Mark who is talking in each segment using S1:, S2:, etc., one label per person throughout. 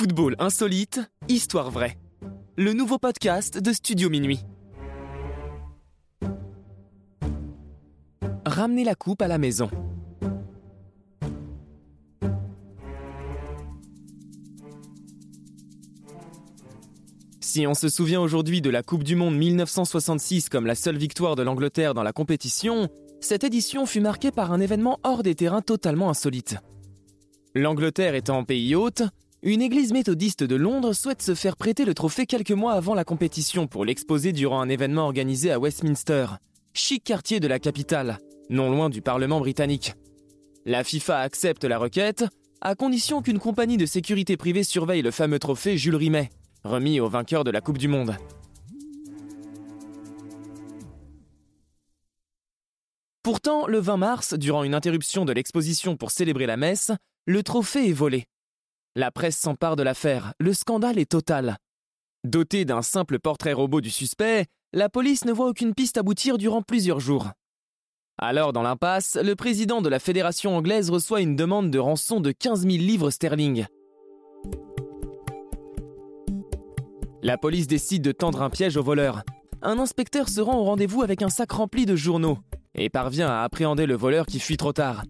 S1: Football insolite, histoire vraie. Le nouveau podcast de Studio Minuit. Ramenez la coupe à la maison. Si on se souvient aujourd'hui de la Coupe du Monde 1966 comme la seule victoire de l'Angleterre dans la compétition, cette édition fut marquée par un événement hors des terrains totalement insolite. L'Angleterre étant en pays hôte, une église méthodiste de Londres souhaite se faire prêter le trophée quelques mois avant la compétition pour l'exposer durant un événement organisé à Westminster, chic quartier de la capitale, non loin du Parlement britannique. La FIFA accepte la requête, à condition qu'une compagnie de sécurité privée surveille le fameux trophée Jules Rimet, remis au vainqueur de la Coupe du Monde. Pourtant, le 20 mars, durant une interruption de l'exposition pour célébrer la messe, le trophée est volé. La presse s'empare de l'affaire, le scandale est total. Doté d'un simple portrait robot du suspect, la police ne voit aucune piste aboutir durant plusieurs jours. Alors, dans l'impasse, le président de la Fédération anglaise reçoit une demande de rançon de 15 000 livres sterling. La police décide de tendre un piège au voleur. Un inspecteur se rend au rendez-vous avec un sac rempli de journaux et parvient à appréhender le voleur qui fuit trop tard.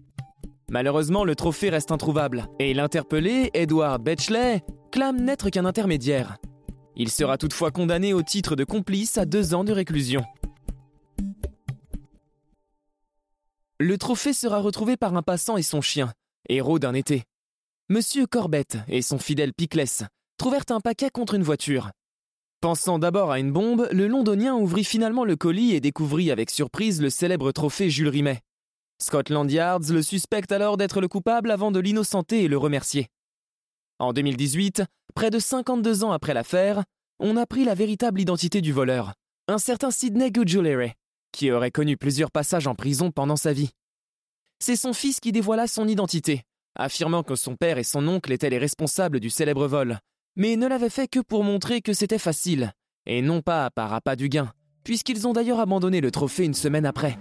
S1: Malheureusement, le trophée reste introuvable et l'interpellé, Edward Betchley, clame n'être qu'un intermédiaire. Il sera toutefois condamné au titre de complice à deux ans de réclusion. Le trophée sera retrouvé par un passant et son chien, héros d'un été. Monsieur Corbett et son fidèle Pickless trouvèrent un paquet contre une voiture. Pensant d'abord à une bombe, le londonien ouvrit finalement le colis et découvrit avec surprise le célèbre trophée Jules Rimet. Scotland Yards le suspecte alors d'être le coupable avant de l'innocenter et le remercier. En 2018, près de 52 ans après l'affaire, on apprit la véritable identité du voleur, un certain Sidney Goodjolere, qui aurait connu plusieurs passages en prison pendant sa vie. C'est son fils qui dévoila son identité, affirmant que son père et son oncle étaient les responsables du célèbre vol, mais ne l'avait fait que pour montrer que c'était facile, et non pas par appât du gain, puisqu'ils ont d'ailleurs abandonné le trophée une semaine après.